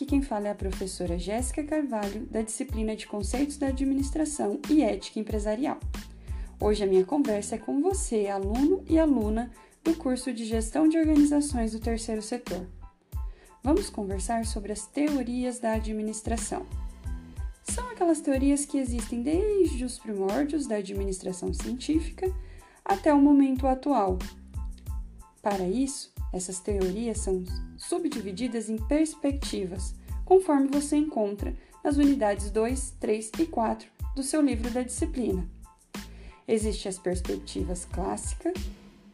Aqui quem fala é a professora Jéssica Carvalho, da disciplina de Conceitos da Administração e Ética Empresarial. Hoje a minha conversa é com você, aluno e aluna do curso de Gestão de Organizações do Terceiro Setor. Vamos conversar sobre as teorias da administração. São aquelas teorias que existem desde os primórdios da administração científica até o momento atual. Para isso, essas teorias são subdivididas em perspectivas, conforme você encontra nas unidades 2, 3 e 4 do seu livro da disciplina. Existem as perspectivas clássica,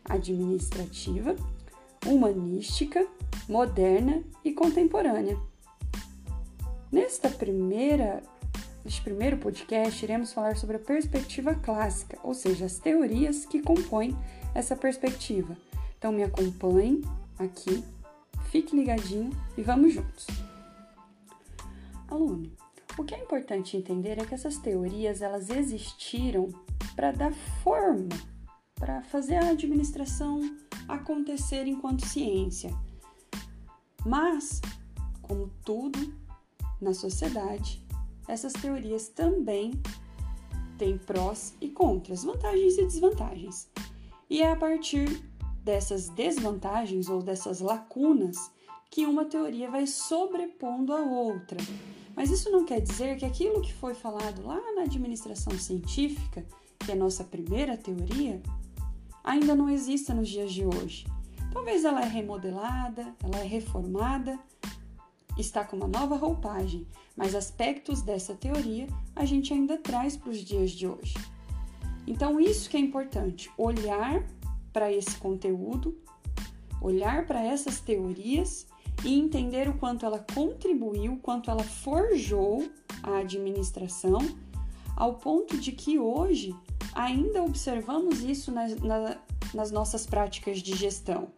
administrativa, humanística, moderna e contemporânea. Nesta primeira, neste primeiro podcast, iremos falar sobre a perspectiva clássica, ou seja, as teorias que compõem essa perspectiva então me acompanhe aqui, fique ligadinho e vamos juntos. Aluno, o que é importante entender é que essas teorias elas existiram para dar forma, para fazer a administração acontecer enquanto ciência. Mas, como tudo na sociedade, essas teorias também têm prós e contras, vantagens e desvantagens. E é a partir dessas desvantagens ou dessas lacunas que uma teoria vai sobrepondo a outra. Mas isso não quer dizer que aquilo que foi falado lá na administração científica, que é nossa primeira teoria, ainda não exista nos dias de hoje. Talvez ela é remodelada, ela é reformada, está com uma nova roupagem, mas aspectos dessa teoria a gente ainda traz para os dias de hoje. Então, isso que é importante, olhar para esse conteúdo, olhar para essas teorias e entender o quanto ela contribuiu, o quanto ela forjou a administração, ao ponto de que hoje ainda observamos isso nas, na, nas nossas práticas de gestão.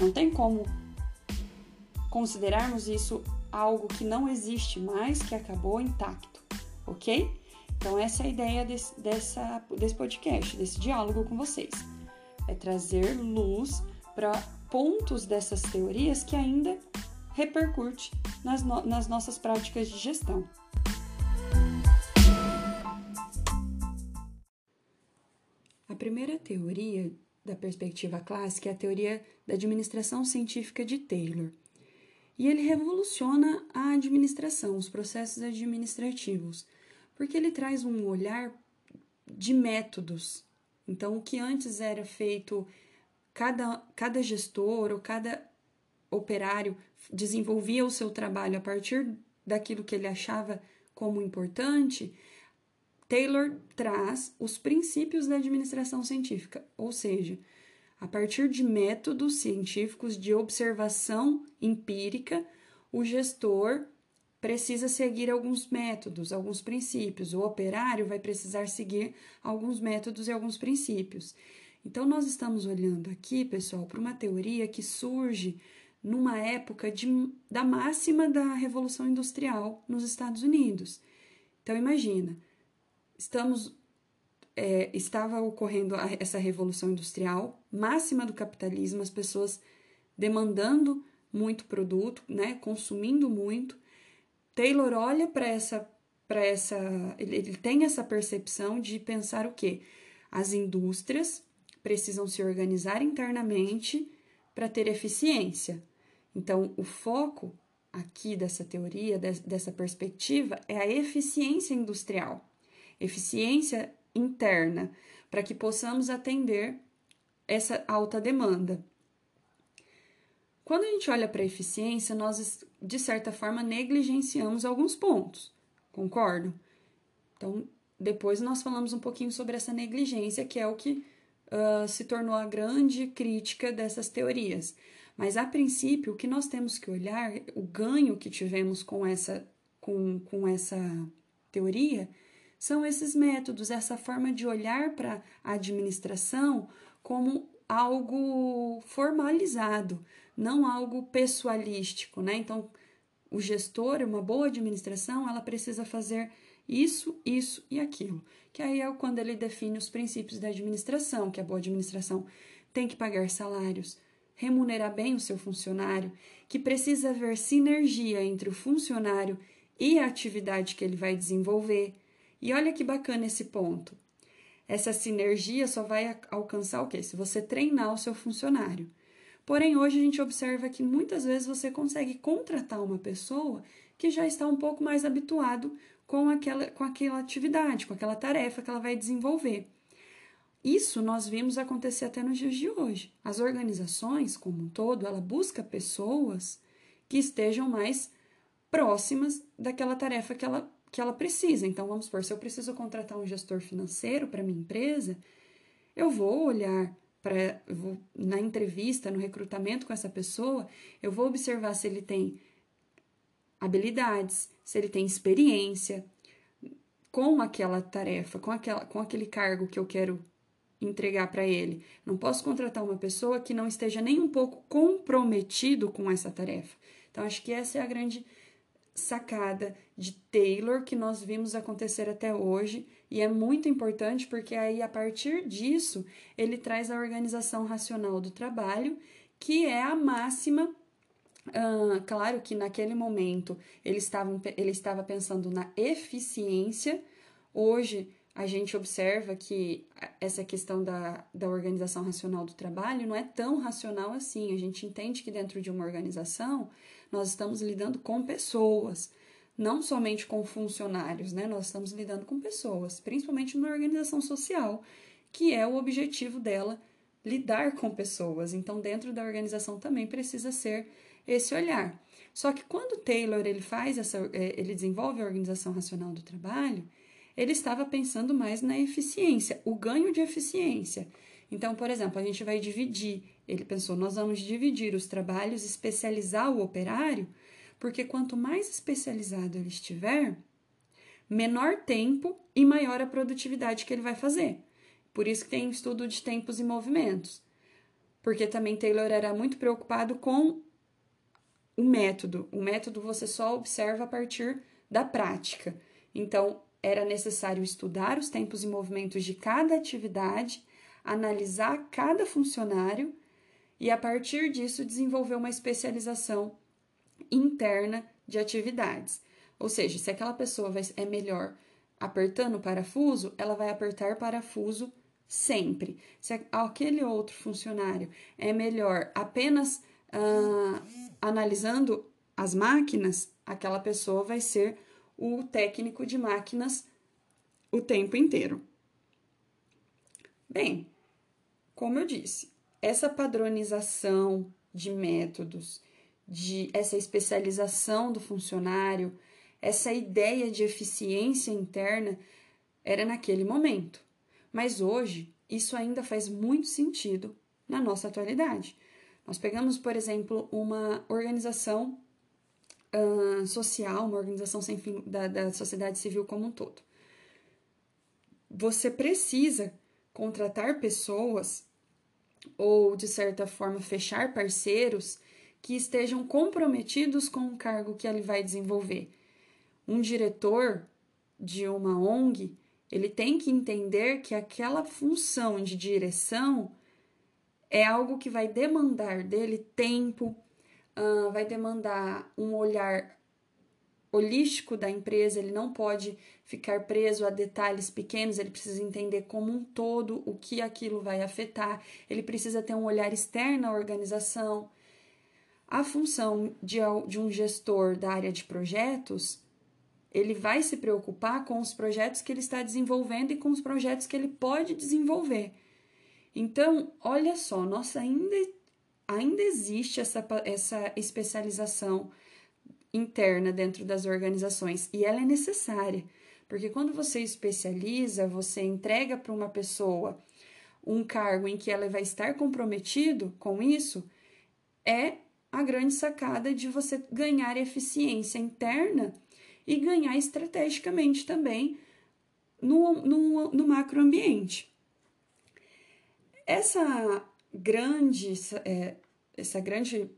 Não tem como considerarmos isso algo que não existe mais, que acabou intacto, ok? Então, essa é a ideia desse, dessa, desse podcast, desse diálogo com vocês é trazer luz para pontos dessas teorias que ainda repercute nas, no nas nossas práticas de gestão. A primeira teoria da perspectiva clássica é a teoria da administração científica de Taylor. E ele revoluciona a administração, os processos administrativos, porque ele traz um olhar de métodos então, o que antes era feito, cada, cada gestor ou cada operário desenvolvia o seu trabalho a partir daquilo que ele achava como importante, Taylor traz os princípios da administração científica, ou seja, a partir de métodos científicos de observação empírica, o gestor precisa seguir alguns métodos, alguns princípios. O operário vai precisar seguir alguns métodos e alguns princípios. Então, nós estamos olhando aqui, pessoal, para uma teoria que surge numa época de, da máxima da Revolução Industrial nos Estados Unidos. Então, imagina, estamos é, estava ocorrendo essa revolução industrial, máxima do capitalismo, as pessoas demandando muito produto, né, consumindo muito, Taylor olha para essa para essa ele, ele tem essa percepção de pensar o quê? As indústrias precisam se organizar internamente para ter eficiência. Então, o foco aqui dessa teoria, dessa perspectiva, é a eficiência industrial, eficiência interna, para que possamos atender essa alta demanda. Quando a gente olha para a eficiência, nós, de certa forma, negligenciamos alguns pontos, concordo? Então, depois nós falamos um pouquinho sobre essa negligência, que é o que se tornou a grande crítica dessas teorias. Mas, a princípio, o que nós temos que olhar, o ganho que tivemos com essa, com, com essa teoria, são esses métodos, essa forma de olhar para a administração como algo formalizado, não algo pessoalístico, né? Então, o gestor, uma boa administração, ela precisa fazer isso, isso e aquilo. Que aí é quando ele define os princípios da administração, que a boa administração tem que pagar salários remunerar bem o seu funcionário, que precisa haver sinergia entre o funcionário e a atividade que ele vai desenvolver. E olha que bacana esse ponto. Essa sinergia só vai alcançar o quê? Se você treinar o seu funcionário. Porém, hoje a gente observa que muitas vezes você consegue contratar uma pessoa que já está um pouco mais habituado com aquela, com aquela atividade, com aquela tarefa que ela vai desenvolver. Isso nós vimos acontecer até nos dias de hoje. As organizações, como um todo, ela busca pessoas que estejam mais próximas daquela tarefa que ela, que ela precisa. Então, vamos supor, se eu preciso contratar um gestor financeiro para minha empresa, eu vou olhar para na entrevista, no recrutamento com essa pessoa, eu vou observar se ele tem habilidades, se ele tem experiência com aquela tarefa, com, aquela, com aquele cargo que eu quero entregar para ele. Não posso contratar uma pessoa que não esteja nem um pouco comprometido com essa tarefa. Então, acho que essa é a grande sacada de Taylor que nós vimos acontecer até hoje e é muito importante porque aí a partir disso ele traz a organização racional do trabalho que é a máxima uh, claro que naquele momento ele estava, ele estava pensando na eficiência hoje a gente observa que essa questão da, da organização racional do trabalho não é tão racional assim. A gente entende que dentro de uma organização nós estamos lidando com pessoas, não somente com funcionários, né? Nós estamos lidando com pessoas, principalmente numa organização social, que é o objetivo dela lidar com pessoas. Então, dentro da organização também precisa ser esse olhar. Só que quando Taylor ele faz essa, é, ele desenvolve a organização racional do trabalho, ele estava pensando mais na eficiência, o ganho de eficiência. Então, por exemplo, a gente vai dividir. Ele pensou, nós vamos dividir os trabalhos, especializar o operário, porque quanto mais especializado ele estiver, menor tempo e maior a produtividade que ele vai fazer. Por isso que tem estudo de tempos e movimentos. Porque também Taylor era muito preocupado com o método. O método você só observa a partir da prática. Então, era necessário estudar os tempos e movimentos de cada atividade, analisar cada funcionário e, a partir disso, desenvolver uma especialização interna de atividades. Ou seja, se aquela pessoa é melhor apertando o parafuso, ela vai apertar parafuso sempre. Se aquele outro funcionário é melhor apenas uh, analisando as máquinas, aquela pessoa vai ser o técnico de máquinas o tempo inteiro. Bem, como eu disse, essa padronização de métodos, de essa especialização do funcionário, essa ideia de eficiência interna era naquele momento. Mas hoje, isso ainda faz muito sentido na nossa atualidade. Nós pegamos, por exemplo, uma organização uh, social, uma organização sem fim da, da sociedade civil como um todo. Você precisa contratar pessoas ou, de certa forma, fechar parceiros que estejam comprometidos com o cargo que ele vai desenvolver. Um diretor de uma ONG, ele tem que entender que aquela função de direção é algo que vai demandar dele tempo, uh, vai demandar um olhar holístico da empresa, ele não pode ficar preso a detalhes pequenos, ele precisa entender como um todo o que aquilo vai afetar, ele precisa ter um olhar externo à organização. A função de, de um gestor da área de projetos, ele vai se preocupar com os projetos que ele está desenvolvendo e com os projetos que ele pode desenvolver. Então, olha só, nós ainda ainda existe essa, essa especialização interna dentro das organizações e ela é necessária, porque quando você especializa, você entrega para uma pessoa um cargo em que ela vai estar comprometido com isso, é a grande sacada de você ganhar eficiência interna e ganhar estrategicamente também no, no, no macroambiente. Essa grande, é, essa grande,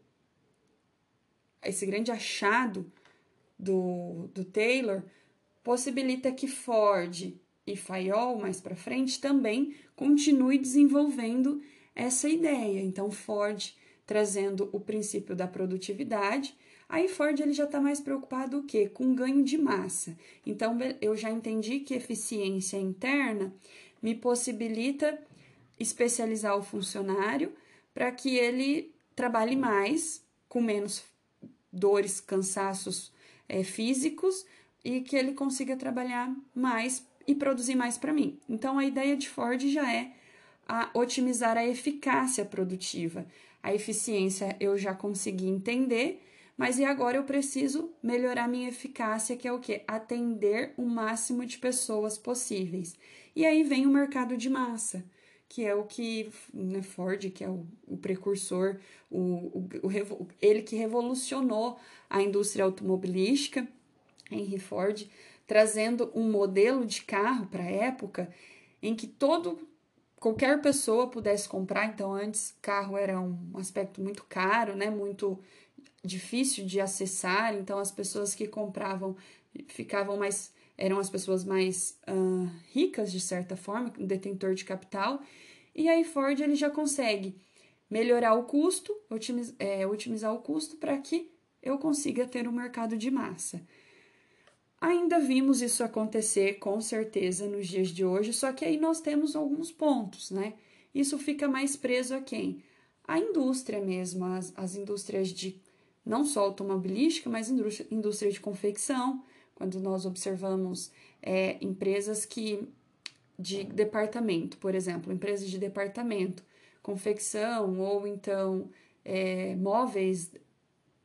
esse grande achado do, do Taylor possibilita que Ford e Fayol mais para frente também continue desenvolvendo essa ideia. Então Ford trazendo o princípio da produtividade. Aí Ford ele já está mais preocupado o quê? Com ganho de massa. Então eu já entendi que eficiência interna me possibilita especializar o funcionário para que ele trabalhe mais, com menos dores, cansaços é, físicos e que ele consiga trabalhar mais e produzir mais para mim. Então a ideia de Ford já é a otimizar a eficácia produtiva. A eficiência eu já consegui entender, mas e agora eu preciso melhorar minha eficácia, que é o que? Atender o máximo de pessoas possíveis. E aí vem o mercado de massa, que é o que né, Ford, que é o, o precursor, o, o, o, ele que revolucionou a indústria automobilística, Henry Ford, trazendo um modelo de carro para a época em que todo qualquer pessoa pudesse comprar. Então, antes, carro era um aspecto muito caro, né? Muito difícil de acessar. Então, as pessoas que compravam ficavam mais eram as pessoas mais uh, ricas de certa forma, detentor de capital. E aí Ford ele já consegue melhorar o custo, otimiz, é, otimizar o custo para que eu consiga ter um mercado de massa. Ainda vimos isso acontecer com certeza nos dias de hoje, só que aí nós temos alguns pontos, né? Isso fica mais preso a quem? A indústria mesmo, as, as indústrias de não só automobilística, mas indústria, de confecção, quando nós observamos é, empresas que de departamento, por exemplo, empresas de departamento, confecção ou então é, móveis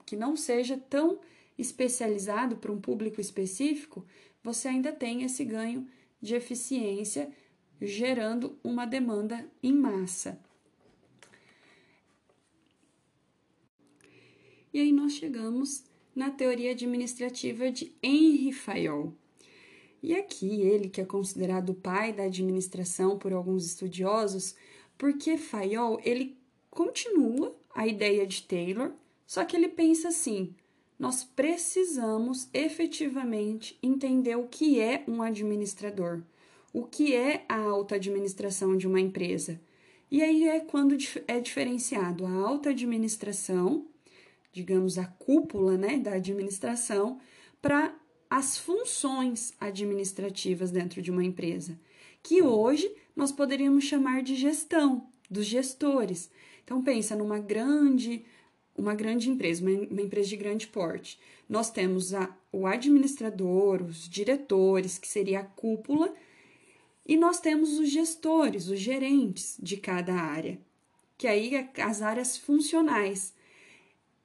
que não seja tão especializado para um público específico, você ainda tem esse ganho de eficiência gerando uma demanda em massa. E aí nós chegamos na teoria administrativa de Henry Fayol. E aqui ele que é considerado o pai da administração por alguns estudiosos, porque Fayol ele continua a ideia de Taylor, só que ele pensa assim: nós precisamos efetivamente entender o que é um administrador, o que é a alta administração de uma empresa. E aí é quando é diferenciado a alta administração, digamos a cúpula né, da administração, para as funções administrativas dentro de uma empresa, que hoje nós poderíamos chamar de gestão, dos gestores. Então pensa numa grande uma grande empresa, uma, uma empresa de grande porte. Nós temos a, o administrador, os diretores, que seria a cúpula, e nós temos os gestores, os gerentes de cada área, que aí é as áreas funcionais.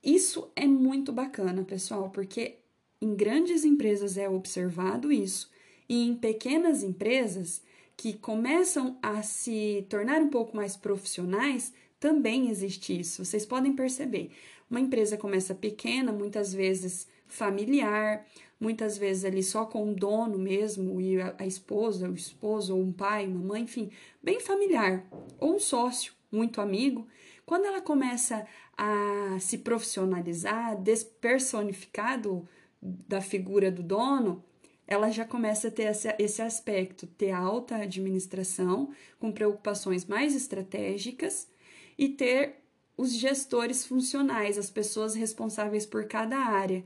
Isso é muito bacana, pessoal, porque em grandes empresas é observado isso, e em pequenas empresas que começam a se tornar um pouco mais profissionais, também existe isso. Vocês podem perceber. Uma empresa começa pequena, muitas vezes familiar, muitas vezes ali só com o dono mesmo, e a, a esposa, o esposo, ou um pai, uma mãe, enfim, bem familiar, ou um sócio, muito amigo. Quando ela começa a se profissionalizar, despersonificar do, da figura do dono, ela já começa a ter esse, aspecto, ter alta administração, com preocupações mais estratégicas e ter os gestores funcionais, as pessoas responsáveis por cada área.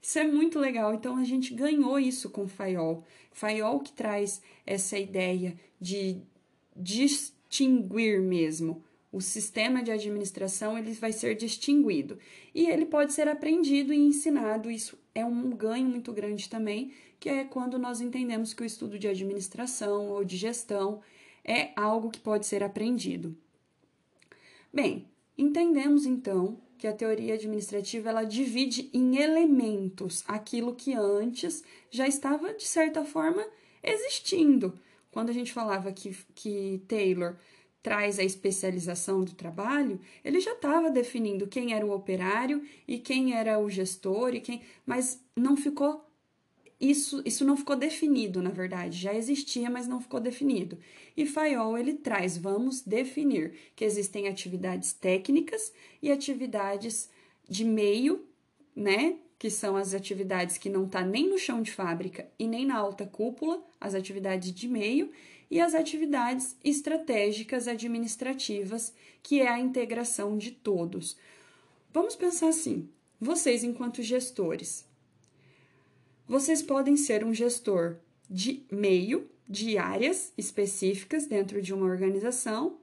Isso é muito legal. Então a gente ganhou isso com o Fayol. Fayol que traz essa ideia de distinguir mesmo. O sistema de administração ele vai ser distinguido e ele pode ser aprendido e ensinado. Isso é um ganho muito grande também, que é quando nós entendemos que o estudo de administração ou de gestão é algo que pode ser aprendido. Bem, entendemos então que a teoria administrativa ela divide em elementos aquilo que antes já estava de certa forma existindo. Quando a gente falava que, que Taylor traz a especialização do trabalho, ele já estava definindo quem era o operário e quem era o gestor e quem, mas não ficou isso, isso não ficou definido, na verdade, já existia, mas não ficou definido. E Fayol ele traz, vamos definir que existem atividades técnicas e atividades de meio, né? Que são as atividades que não tá nem no chão de fábrica e nem na alta cúpula, as atividades de meio, e as atividades estratégicas administrativas, que é a integração de todos. Vamos pensar assim: vocês, enquanto gestores, vocês podem ser um gestor de meio, de áreas específicas dentro de uma organização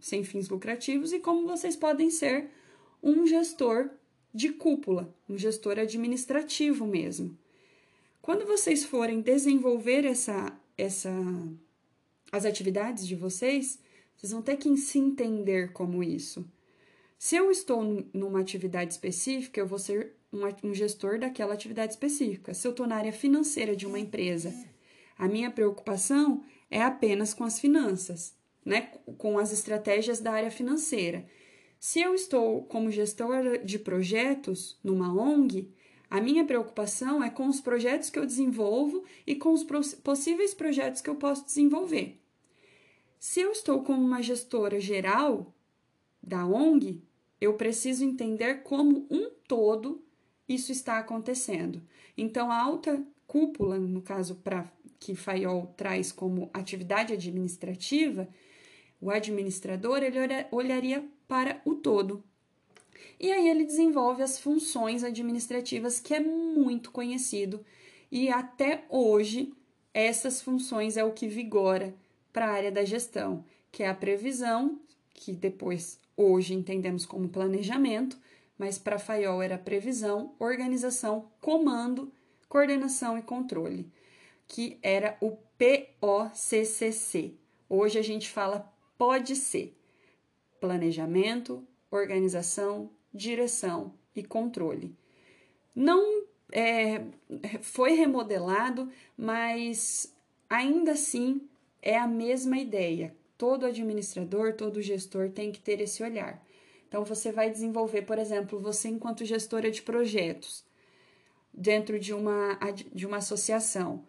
sem fins lucrativos, e como vocês podem ser um gestor de cúpula, um gestor administrativo mesmo. Quando vocês forem desenvolver essa, essa, as atividades de vocês, vocês vão ter que se entender como isso. Se eu estou numa atividade específica, eu vou ser um, gestor daquela atividade específica. Se eu estou na área financeira de uma empresa, a minha preocupação é apenas com as finanças, né? com as estratégias da área financeira. Se eu estou como gestor de projetos numa ONG, a minha preocupação é com os projetos que eu desenvolvo e com os possíveis projetos que eu posso desenvolver. Se eu estou como uma gestora geral da ONG, eu preciso entender como um todo isso está acontecendo. Então, a alta cúpula, no caso para que Fayol traz como atividade administrativa, o administrador ele olharia para o todo, e aí ele desenvolve as funções administrativas, que é muito conhecido, e até hoje essas funções é o que vigora para a área da gestão, que é a previsão, que depois hoje entendemos como planejamento, mas para Fayol era previsão, organização, comando, coordenação e controle, que era o POCCC. Hoje a gente fala pode ser planejamento, organização, direção e controle. Não é, foi remodelado, mas ainda assim é a mesma ideia. Todo administrador, todo gestor tem que ter esse olhar. Então, você vai desenvolver, por exemplo, você enquanto gestora de projetos, dentro de uma, de uma associação.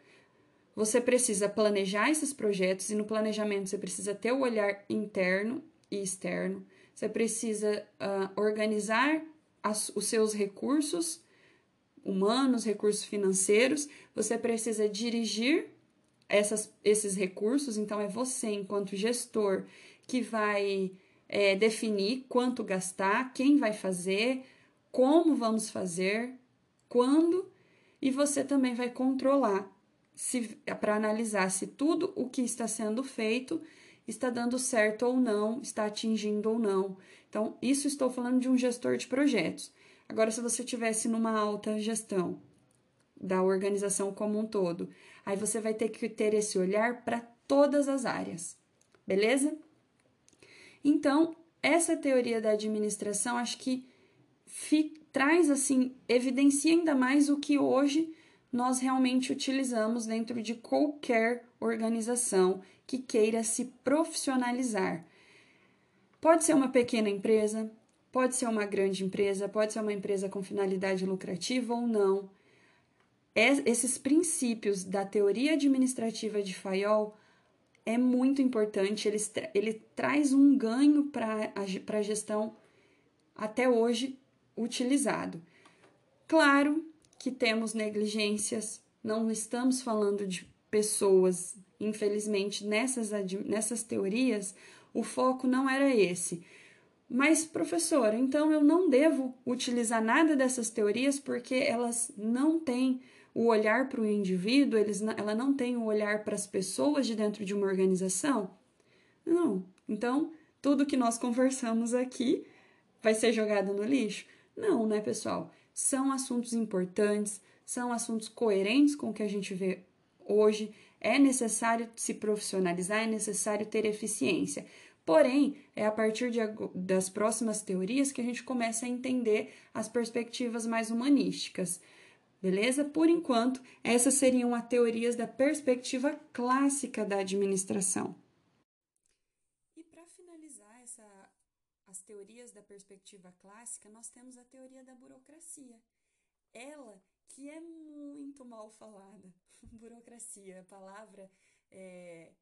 Você precisa planejar esses projetos e no planejamento você precisa ter o olhar interno e externo. Você precisa uh, organizar as, os seus recursos humanos, recursos financeiros. Você precisa dirigir essas, esses recursos. Então, é você, enquanto gestor, que vai é, definir quanto gastar, quem vai fazer, como vamos fazer, quando, e você também vai controlar para analisar se tudo o que está sendo feito está dando certo ou não, está atingindo ou não. Então, isso estou falando de um gestor de projetos. Agora, se você tivesse numa alta gestão da organização como um todo, aí você vai ter que ter esse olhar para todas as áreas, beleza? Então, essa teoria da administração acho que traz assim, evidencia ainda mais o que hoje nós realmente utilizamos dentro de qualquer organização que queira se profissionalizar. Pode ser uma pequena empresa, pode ser uma grande empresa, pode ser uma empresa com finalidade lucrativa ou não. Esses princípios da teoria administrativa de Fayol é muito importante, ele, ele traz um ganho para a gestão até hoje utilizado. Claro que temos negligências, não estamos falando de pessoas Infelizmente, nessas, nessas teorias, o foco não era esse. Mas, professora, então eu não devo utilizar nada dessas teorias porque elas não têm o olhar para o indivíduo, eles, ela não tem o olhar para as pessoas de dentro de uma organização? Não. Então, tudo que nós conversamos aqui vai ser jogado no lixo? Não, né, pessoal? São assuntos importantes, são assuntos coerentes com o que a gente vê hoje, é necessário se profissionalizar, é necessário ter eficiência. Porém, é a partir de, das próximas teorias que a gente começa a entender as perspectivas mais humanísticas. Beleza? Por enquanto, essas seriam as teorias da perspectiva clássica da administração. E para finalizar essa, as teorias da perspectiva clássica, nós temos a teoria da burocracia. Ela que é muito mal falada. burocracia, a palavra, é,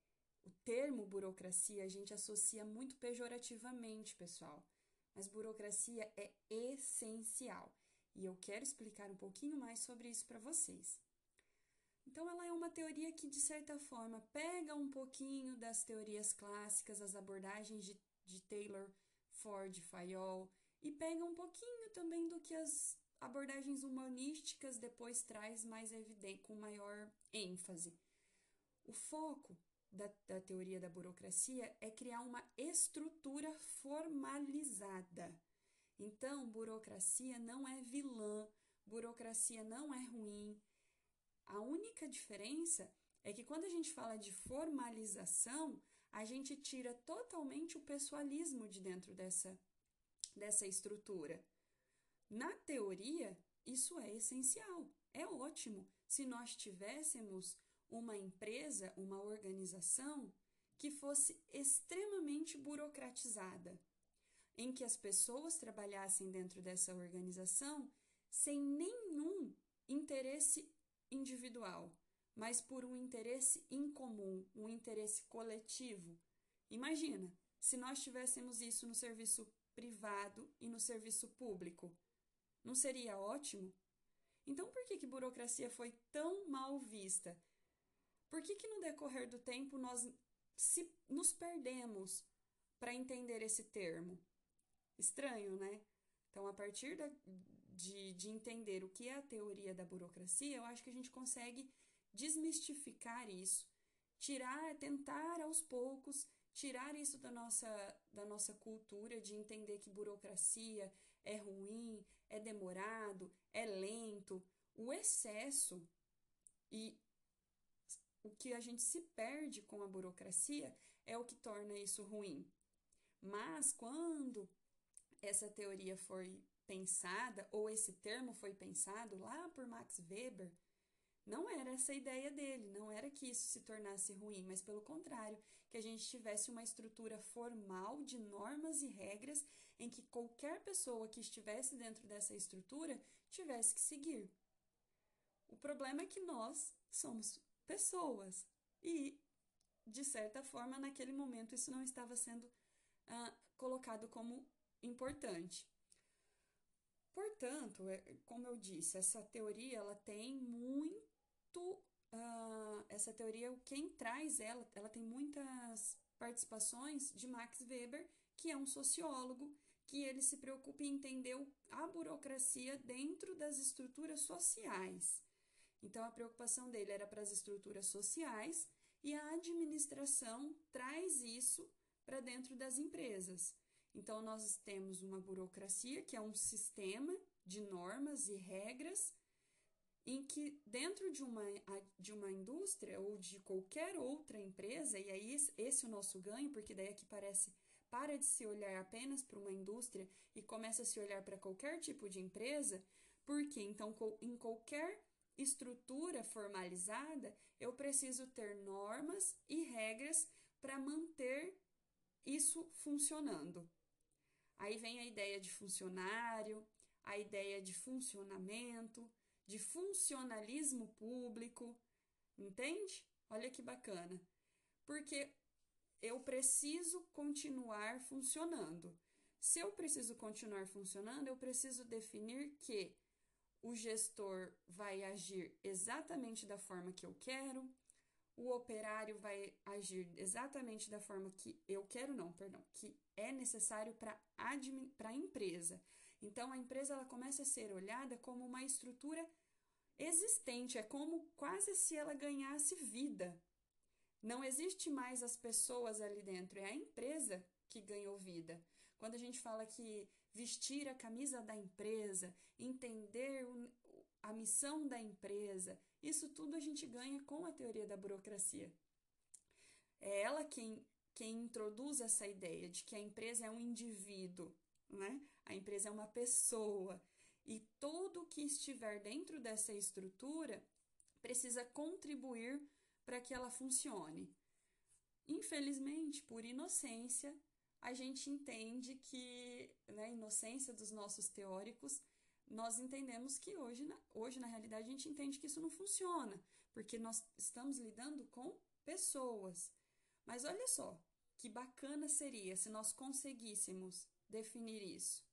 o termo burocracia a gente associa muito pejorativamente, pessoal. Mas burocracia é essencial e eu quero explicar um pouquinho mais sobre isso para vocês. Então, ela é uma teoria que, de certa forma, pega um pouquinho das teorias clássicas, as abordagens de, de Taylor, Ford, Fayol, e pega um pouquinho também do que as abordagens humanísticas depois traz mais evidente, com maior ênfase. O foco da, da teoria da burocracia é criar uma estrutura formalizada. Então, burocracia não é vilã, burocracia não é ruim. A única diferença é que quando a gente fala de formalização, a gente tira totalmente o pessoalismo de dentro dessa, dessa estrutura. Na teoria, isso é essencial, é ótimo se nós tivéssemos uma empresa, uma organização que fosse extremamente burocratizada, em que as pessoas trabalhassem dentro dessa organização sem nenhum interesse individual, mas por um interesse incomum, um interesse coletivo. Imagina se nós tivéssemos isso no serviço privado e no serviço público. Não seria ótimo? Então, por que, que burocracia foi tão mal vista? Por que, que no decorrer do tempo nós se, nos perdemos para entender esse termo? Estranho, né? Então, a partir da, de, de entender o que é a teoria da burocracia, eu acho que a gente consegue desmistificar isso, tirar, tentar aos poucos tirar isso da nossa, da nossa cultura de entender que burocracia é ruim, é demorado, é lento. O excesso e o que a gente se perde com a burocracia é o que torna isso ruim. Mas quando essa teoria foi pensada, ou esse termo foi pensado lá por Max Weber, não era essa a ideia dele, não era que isso se tornasse ruim, mas pelo contrário, que a gente tivesse uma estrutura formal de normas e regras em que qualquer pessoa que estivesse dentro dessa estrutura tivesse que seguir. O problema é que nós somos pessoas. E, de certa forma, naquele momento isso não estava sendo ah, colocado como importante. Portanto, é, como eu disse, essa teoria ela tem muito. Uh, essa teoria, quem traz ela, ela tem muitas participações de Max Weber, que é um sociólogo, que ele se preocupa em entender a burocracia dentro das estruturas sociais. Então, a preocupação dele era para as estruturas sociais e a administração traz isso para dentro das empresas. Então, nós temos uma burocracia, que é um sistema de normas e regras, em que dentro de uma, de uma indústria ou de qualquer outra empresa, e aí esse é o nosso ganho, porque daí aqui parece para de se olhar apenas para uma indústria e começa a se olhar para qualquer tipo de empresa, porque então em qualquer estrutura formalizada, eu preciso ter normas e regras para manter isso funcionando. Aí vem a ideia de funcionário, a ideia de funcionamento, de funcionalismo público, entende? Olha que bacana. Porque eu preciso continuar funcionando. Se eu preciso continuar funcionando, eu preciso definir que o gestor vai agir exatamente da forma que eu quero, o operário vai agir exatamente da forma que eu quero, não, perdão, que é necessário para a empresa. Então, a empresa ela começa a ser olhada como uma estrutura existente, é como quase se ela ganhasse vida. Não existe mais as pessoas ali dentro, é a empresa que ganhou vida. Quando a gente fala que vestir a camisa da empresa, entender a missão da empresa, isso tudo a gente ganha com a teoria da burocracia. É ela quem, quem introduz essa ideia de que a empresa é um indivíduo, né? A empresa é uma pessoa e tudo que estiver dentro dessa estrutura precisa contribuir para que ela funcione. Infelizmente, por inocência, a gente entende que, né, inocência dos nossos teóricos, nós entendemos que hoje, hoje, na realidade, a gente entende que isso não funciona, porque nós estamos lidando com pessoas. Mas olha só, que bacana seria se nós conseguíssemos definir isso.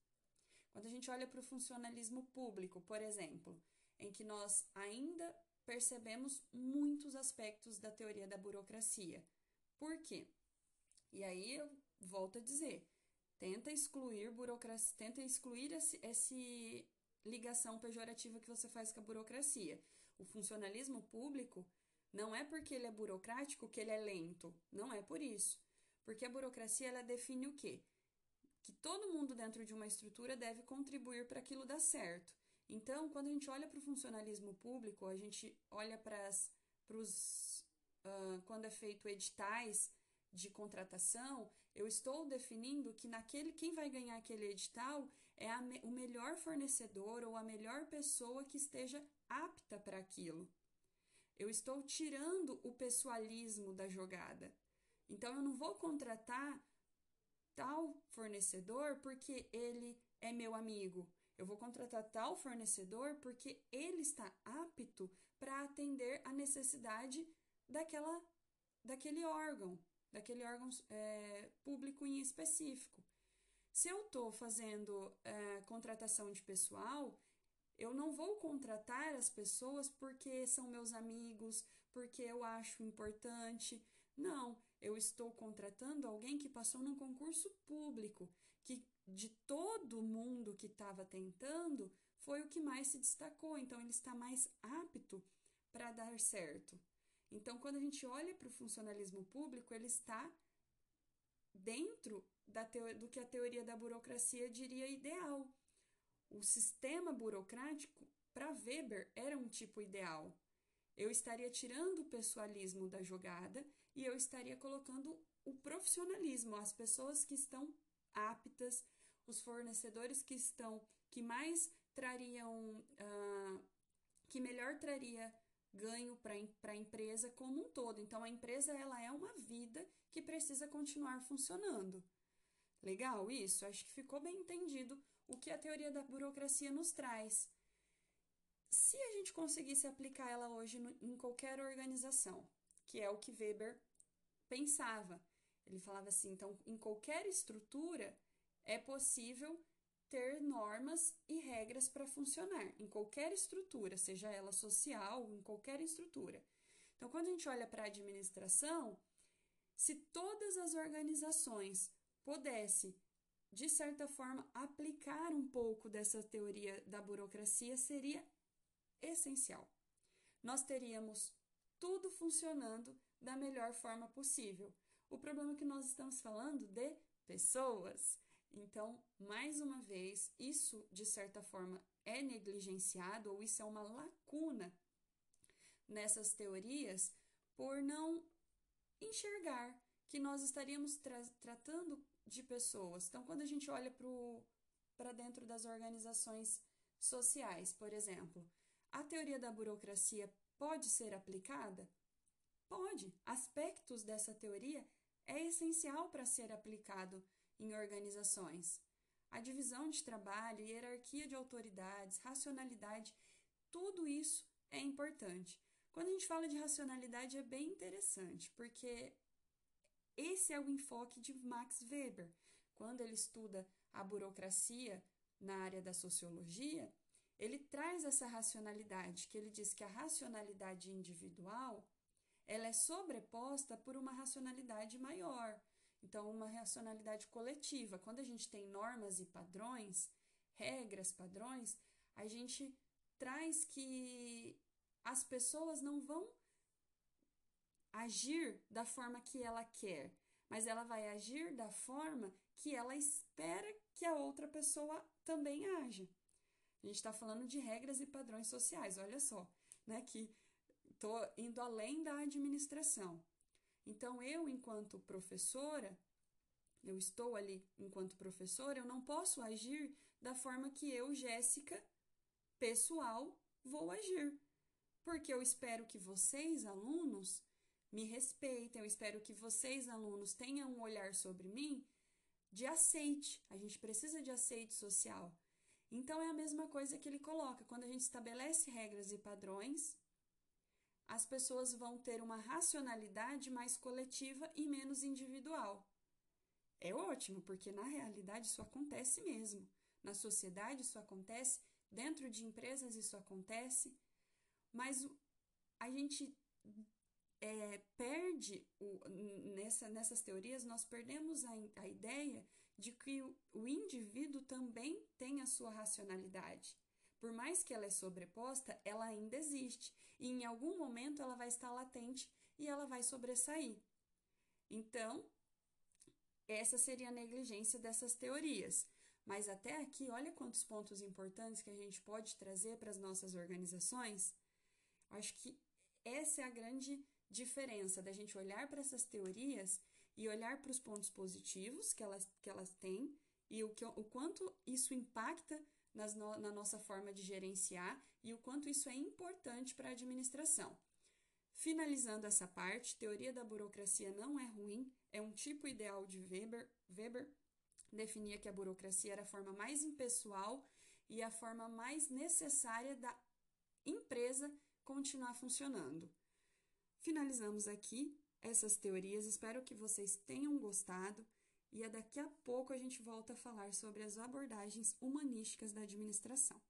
Quando a gente olha para o funcionalismo público, por exemplo, em que nós ainda percebemos muitos aspectos da teoria da burocracia. Por quê? E aí eu volto a dizer, tenta excluir burocracia, tenta excluir esse, esse ligação pejorativa que você faz com a burocracia. O funcionalismo público não é porque ele é burocrático que ele é lento, não é por isso. Porque a burocracia ela define o quê? Que todo mundo dentro de uma estrutura deve contribuir para aquilo dar certo. Então, quando a gente olha para o funcionalismo público, a gente olha para os. Uh, quando é feito editais de contratação, eu estou definindo que naquele quem vai ganhar aquele edital é a, o melhor fornecedor ou a melhor pessoa que esteja apta para aquilo. Eu estou tirando o pessoalismo da jogada. Então eu não vou contratar tal fornecedor porque ele é meu amigo. Eu vou contratar tal fornecedor porque ele está apto para atender a necessidade daquela, daquele órgão, daquele órgão é, público em específico. Se eu estou fazendo é, contratação de pessoal, eu não vou contratar as pessoas porque são meus amigos, porque eu acho importante. Não, eu estou contratando alguém que passou num concurso público, que de todo mundo que estava tentando, foi o que mais se destacou. Então, ele está mais apto para dar certo. Então, quando a gente olha para o funcionalismo público, ele está dentro do que a teoria da burocracia diria ideal. O sistema burocrático, para Weber, era um tipo ideal. Eu estaria tirando o pessoalismo da jogada e eu estaria colocando o profissionalismo, as pessoas que estão aptas, os fornecedores que estão, que mais trariam, uh, que melhor traria ganho para a empresa como um todo. Então, a empresa ela é uma vida que precisa continuar funcionando. Legal isso? Acho que ficou bem entendido o que a teoria da burocracia nos traz. Se a gente conseguisse aplicar ela hoje no, em qualquer organização, que é o que Weber pensava, ele falava assim: então, em qualquer estrutura é possível ter normas e regras para funcionar, em qualquer estrutura, seja ela social, em qualquer estrutura. Então, quando a gente olha para a administração, se todas as organizações pudessem de certa forma, aplicar um pouco dessa teoria da burocracia seria essencial. Nós teríamos tudo funcionando da melhor forma possível. O problema é que nós estamos falando de pessoas. Então, mais uma vez, isso de certa forma é negligenciado ou isso é uma lacuna nessas teorias por não enxergar que nós estaríamos tra tratando de pessoas. Então, quando a gente olha para dentro das organizações sociais, por exemplo, a teoria da burocracia pode ser aplicada? Pode. Aspectos dessa teoria é essencial para ser aplicado em organizações. A divisão de trabalho, hierarquia de autoridades, racionalidade, tudo isso é importante. Quando a gente fala de racionalidade é bem interessante, porque esse é o enfoque de Max Weber. Quando ele estuda a burocracia na área da sociologia, ele traz essa racionalidade, que ele diz que a racionalidade individual ela é sobreposta por uma racionalidade maior. Então, uma racionalidade coletiva. Quando a gente tem normas e padrões, regras, padrões, a gente traz que as pessoas não vão agir da forma que ela quer, mas ela vai agir da forma que ela espera que a outra pessoa também haja. A gente está falando de regras e padrões sociais, olha só, né? Que estou indo além da administração. Então, eu, enquanto professora, eu estou ali enquanto professora, eu não posso agir da forma que eu, Jéssica, pessoal, vou agir. Porque eu espero que vocês, alunos, me respeitem. Eu espero que vocês, alunos, tenham um olhar sobre mim de aceite. A gente precisa de aceite social. Então é a mesma coisa que ele coloca. Quando a gente estabelece regras e padrões, as pessoas vão ter uma racionalidade mais coletiva e menos individual. É ótimo, porque na realidade isso acontece mesmo. Na sociedade isso acontece, dentro de empresas isso acontece, mas a gente é, perde o, nessa, nessas teorias, nós perdemos a, a ideia de que o, o indivíduo também tem a sua racionalidade. Por mais que ela é sobreposta, ela ainda existe e em algum momento ela vai estar latente e ela vai sobressair. Então, essa seria a negligência dessas teorias. Mas até aqui, olha quantos pontos importantes que a gente pode trazer para as nossas organizações. Acho que essa é a grande diferença da gente olhar para essas teorias e olhar para os pontos positivos que elas, que elas têm e o, que, o quanto isso impacta nas no, na nossa forma de gerenciar e o quanto isso é importante para a administração. Finalizando essa parte, teoria da burocracia não é ruim, é um tipo ideal de Weber. Weber definia que a burocracia era a forma mais impessoal e a forma mais necessária da empresa continuar funcionando. Finalizamos aqui essas teorias, espero que vocês tenham gostado e daqui a pouco a gente volta a falar sobre as abordagens humanísticas da administração.